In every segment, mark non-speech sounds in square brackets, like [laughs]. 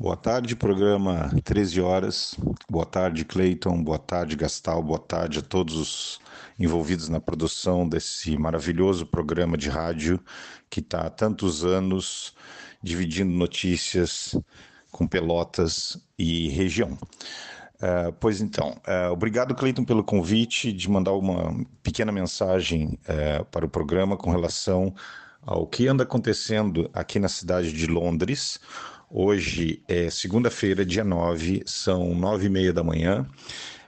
Boa tarde, programa 13 horas. Boa tarde, Cleiton. Boa tarde, Gastal. Boa tarde a todos os envolvidos na produção desse maravilhoso programa de rádio que está há tantos anos dividindo notícias com Pelotas e região. Uh, pois então, uh, obrigado, Cleiton, pelo convite de mandar uma pequena mensagem uh, para o programa com relação ao que anda acontecendo aqui na cidade de Londres. Hoje é segunda-feira, dia 9, são nove e meia da manhã.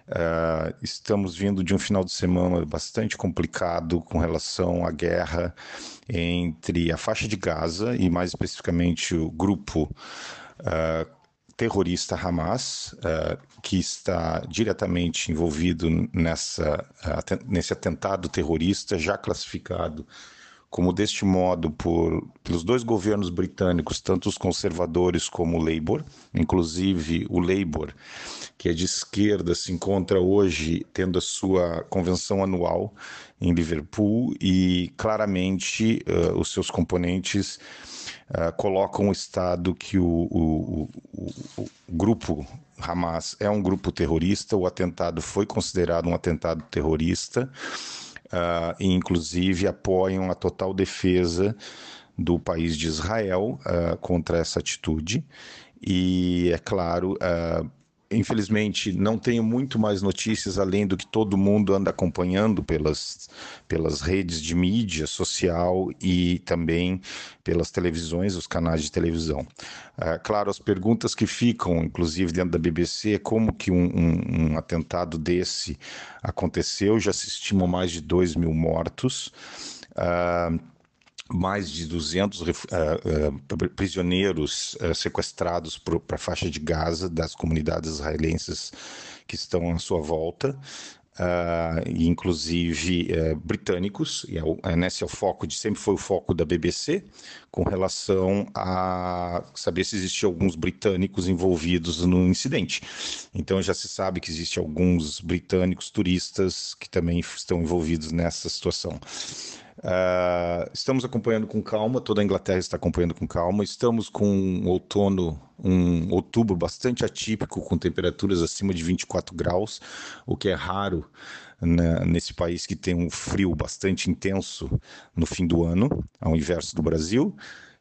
Uh, estamos vindo de um final de semana bastante complicado com relação à guerra entre a faixa de Gaza e, mais especificamente, o grupo uh, terrorista Hamas, uh, que está diretamente envolvido nessa, nesse atentado terrorista já classificado como deste modo por, pelos dois governos britânicos, tanto os conservadores como o Labour, inclusive o Labour, que é de esquerda, se encontra hoje tendo a sua convenção anual em Liverpool e claramente uh, os seus componentes uh, colocam o Estado que o, o, o, o grupo Hamas é um grupo terrorista, o atentado foi considerado um atentado terrorista uh, e inclusive apoiam a total defesa do país de Israel uh, contra essa atitude. E é claro, uh, infelizmente não tenho muito mais notícias além do que todo mundo anda acompanhando pelas, pelas redes de mídia social e também pelas televisões, os canais de televisão. Uh, claro, as perguntas que ficam, inclusive dentro da BBC, é como que um, um, um atentado desse aconteceu, já se estimam mais de 2 mil mortos. Uh, mais de 200 uh, uh, prisioneiros uh, sequestrados para a faixa de Gaza das comunidades israelenses que estão à sua volta. Uh, inclusive uh, britânicos, e é, é, nesse é o foco de sempre foi o foco da BBC, com relação a saber se existiam alguns britânicos envolvidos no incidente. Então já se sabe que existem alguns britânicos turistas que também estão envolvidos nessa situação. Uh, estamos acompanhando com calma, toda a Inglaterra está acompanhando com calma. Estamos com um outono, um outubro bastante atípico, com temperaturas acima de 24 graus, o que é raro né, nesse país que tem um frio bastante intenso no fim do ano, ao inverso do Brasil.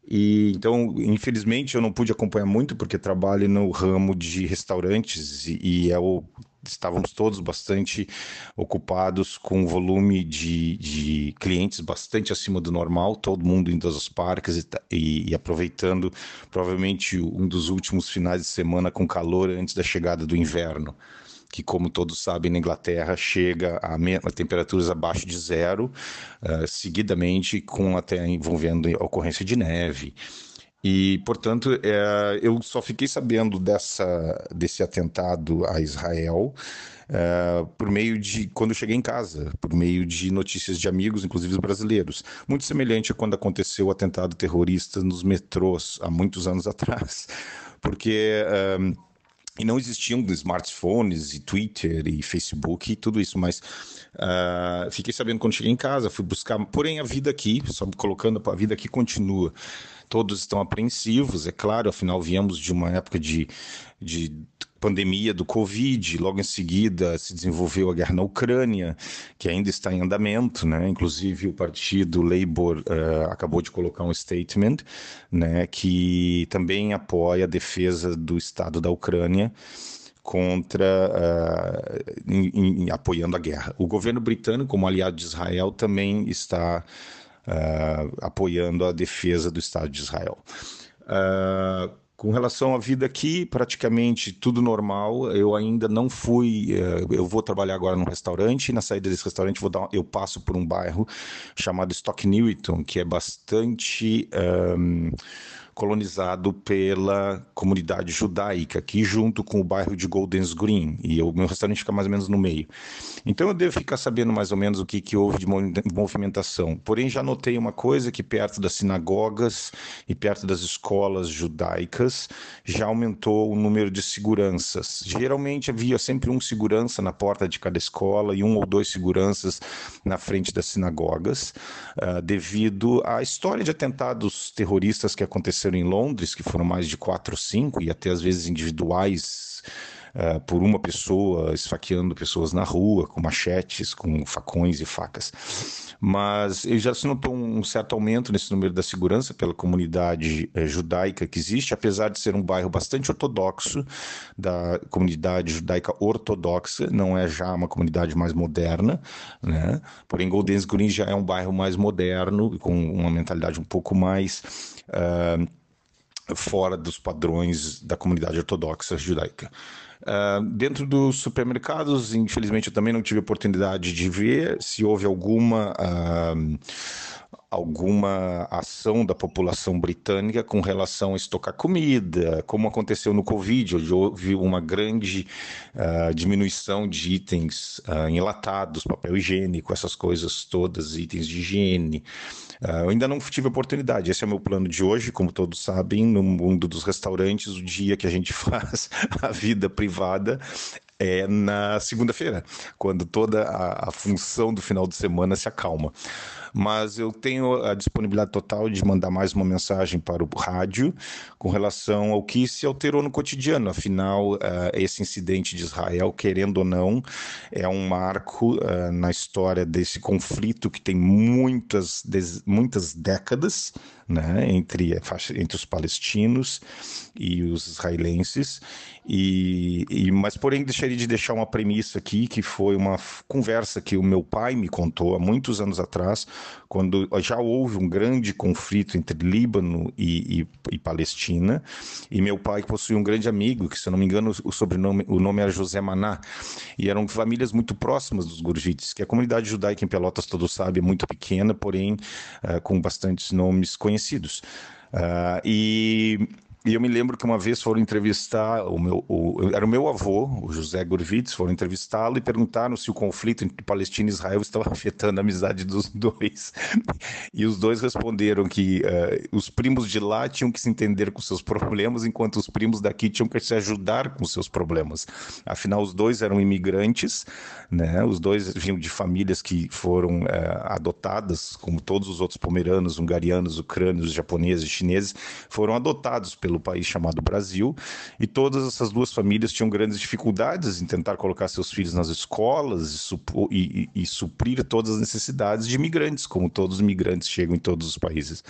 E então, infelizmente, eu não pude acompanhar muito porque trabalho no ramo de restaurantes e, e é o estávamos todos bastante ocupados com um volume de, de clientes bastante acima do normal, todo mundo indo aos parques e, e, e, aproveitando provavelmente um dos últimos finais de semana com calor antes da chegada do inverno. Que, como todos sabem, na Inglaterra chega a, a temperaturas abaixo de zero, uh, seguidamente com até envolvendo ocorrência de neve. E, portanto, é, eu só fiquei sabendo dessa, desse atentado a Israel é, por meio de quando eu cheguei em casa, por meio de notícias de amigos, inclusive brasileiros. Muito semelhante a quando aconteceu o atentado terrorista nos metrôs há muitos anos [laughs] atrás. Porque. É, e não existiam smartphones e Twitter e Facebook e tudo isso, mas uh, fiquei sabendo quando cheguei em casa, fui buscar, porém a vida aqui, só colocando a vida aqui continua todos estão apreensivos, é claro, afinal viemos de uma época de, de pandemia do Covid, logo em seguida se desenvolveu a guerra na Ucrânia, que ainda está em andamento, né? Inclusive o partido Labour uh, acabou de colocar um statement, né, que também apoia a defesa do Estado da Ucrânia contra uh, em, em, apoiando a guerra. O governo britânico, como aliado de Israel, também está uh, apoiando a defesa do Estado de Israel. Uh, com relação à vida aqui, praticamente tudo normal. Eu ainda não fui. Uh, eu vou trabalhar agora num restaurante. E na saída desse restaurante, vou dar, eu passo por um bairro chamado Stock Newington, que é bastante. Um, colonizado pela comunidade judaica, aqui junto com o bairro de Goldens Green, e o meu restaurante fica mais ou menos no meio. Então eu devo ficar sabendo mais ou menos o que, que houve de movimentação. Porém, já notei uma coisa que perto das sinagogas e perto das escolas judaicas já aumentou o número de seguranças. Geralmente havia sempre um segurança na porta de cada escola e um ou dois seguranças na frente das sinagogas, uh, devido à história de atentados terroristas que aconteceram aconteceram em Londres, que foram mais de quatro ou cinco, e até às vezes individuais, uh, por uma pessoa esfaqueando pessoas na rua, com machetes, com facões e facas. Mas já se notou um certo aumento nesse número da segurança pela comunidade uh, judaica que existe, apesar de ser um bairro bastante ortodoxo, da comunidade judaica ortodoxa, não é já uma comunidade mais moderna, né? Porém, Goldens Green já é um bairro mais moderno, com uma mentalidade um pouco mais. Uh, fora dos padrões da comunidade ortodoxa judaica. Uh, dentro dos supermercados, infelizmente, eu também não tive oportunidade de ver se houve alguma. Uh, alguma ação da população britânica com relação a estocar comida, como aconteceu no Covid, onde houve uma grande uh, diminuição de itens uh, enlatados, papel higiênico, essas coisas todas, itens de higiene. Uh, eu ainda não tive oportunidade, esse é o meu plano de hoje, como todos sabem, no mundo dos restaurantes, o dia que a gente [laughs] faz a vida privada é na segunda-feira, quando toda a, a função do final de semana se acalma mas eu tenho a disponibilidade total de mandar mais uma mensagem para o rádio com relação ao que se alterou no cotidiano. Afinal, uh, esse incidente de Israel, querendo ou não, é um marco uh, na história desse conflito que tem muitas, muitas décadas né, entre, entre os palestinos e os israelenses. E, e, mas, porém, deixaria de deixar uma premissa aqui, que foi uma conversa que o meu pai me contou há muitos anos atrás, quando já houve um grande conflito entre Líbano e, e, e Palestina. E meu pai possui um grande amigo, que, se eu não me engano, o sobrenome, o nome era José Maná. E eram famílias muito próximas dos Gurjites, que a comunidade judaica em Pelotas, todos sabem, é muito pequena, porém uh, com bastantes nomes conhecidos. Uh, e e eu me lembro que uma vez foram entrevistar o meu, o, era o meu avô, o José Gurvitz, foram entrevistá-lo e perguntaram se o conflito entre Palestina e Israel [laughs] estava afetando a amizade dos dois. [laughs] E os dois responderam que uh, os primos de lá tinham que se entender com seus problemas, enquanto os primos daqui tinham que se ajudar com seus problemas. Afinal, os dois eram imigrantes, né? Os dois vinham de famílias que foram uh, adotadas, como todos os outros pomeranos, hungarianos, ucrânios, japoneses, chineses, foram adotados pelo pelo país chamado Brasil, e todas essas duas famílias tinham grandes dificuldades em tentar colocar seus filhos nas escolas e, e, e suprir todas as necessidades de imigrantes, como todos os imigrantes chegam em todos os países.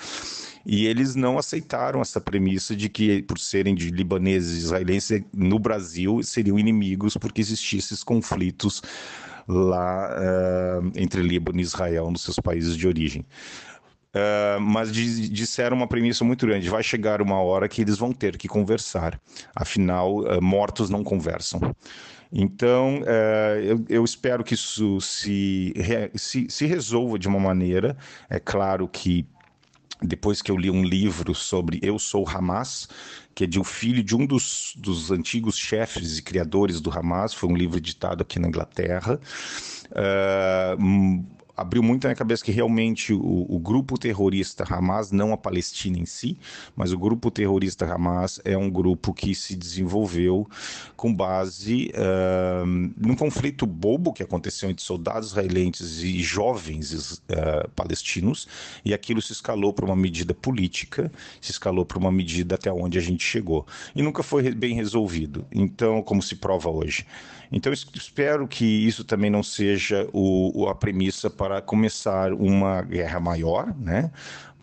E eles não aceitaram essa premissa de que, por serem de libaneses e israelenses, no Brasil seriam inimigos porque existissem conflitos lá uh, entre Líbano e Israel nos seus países de origem. Uh, mas disseram uma premissa muito grande: vai chegar uma hora que eles vão ter que conversar. Afinal, uh, mortos não conversam. Então, uh, eu, eu, espero que isso se, se, se resolva de uma maneira. É claro que depois que eu li um livro sobre Eu Sou Hamas, que é de um filho de um dos, dos antigos chefes e criadores do Hamas, foi um livro editado aqui na Inglaterra. Uh, abriu muito na minha cabeça que realmente o, o, grupo terrorista Hamas, não a Palestina em si, mas o grupo terrorista Hamas é um grupo que se desenvolveu com base uh, num conflito bobo que aconteceu entre soldados israelenses e jovens uh, palestinos, e aquilo se escalou para uma medida política, se escalou para uma medida até onde a gente chegou. E nunca foi bem resolvido. Então, como se prova hoje. Então, espero que isso também não seja o, a premissa para começar uma guerra maior, né?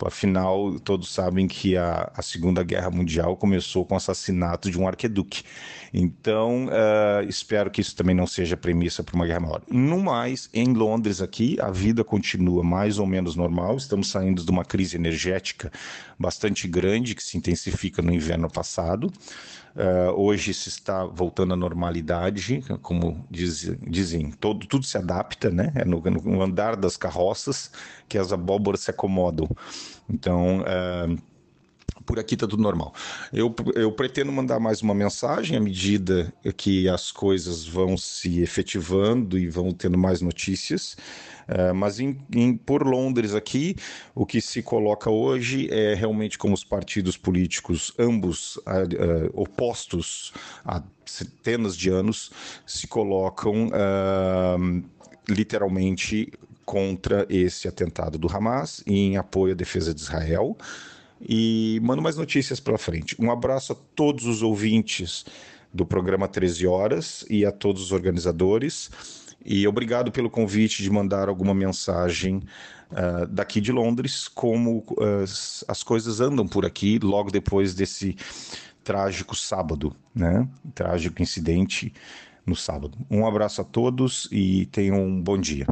Afinal, todos sabem que a, a Segunda Guerra Mundial começou com o assassinato de um arqueduque. Então, uh, espero que isso também não seja premissa para uma guerra maior. No mais, em Londres aqui, a vida continua mais ou menos normal. Estamos saindo de uma crise energética bastante grande que se intensifica no inverno passado. Uh, hoje se está voltando à normalidade, como diz, dizem, todo, tudo se adapta, né? É no, no, andar das carroças que as abóboras se acomodam. Então, uh, por aqui está tudo normal. Eu, eu pretendo mandar mais uma mensagem à medida que as coisas vão se efetivando e vão tendo mais notícias. Uh, mas em, em, por Londres aqui, o que se coloca hoje é realmente como os partidos políticos, ambos uh, uh, opostos há centenas de anos, se colocam literalmente contra esse atentado do Hamas e em apoio à defesa de Israel. e mando mais notícias pela frente. Um abraço a todos os ouvintes do programa 13 Horas e a todos os organizadores. E obrigado pelo convite de mandar alguma mensagem uh, daqui de Londres, como uh, as coisas andam por aqui logo depois desse trágico sábado, né? Trágico incidente no sábado. Um abraço a todos e tenham um bom dia.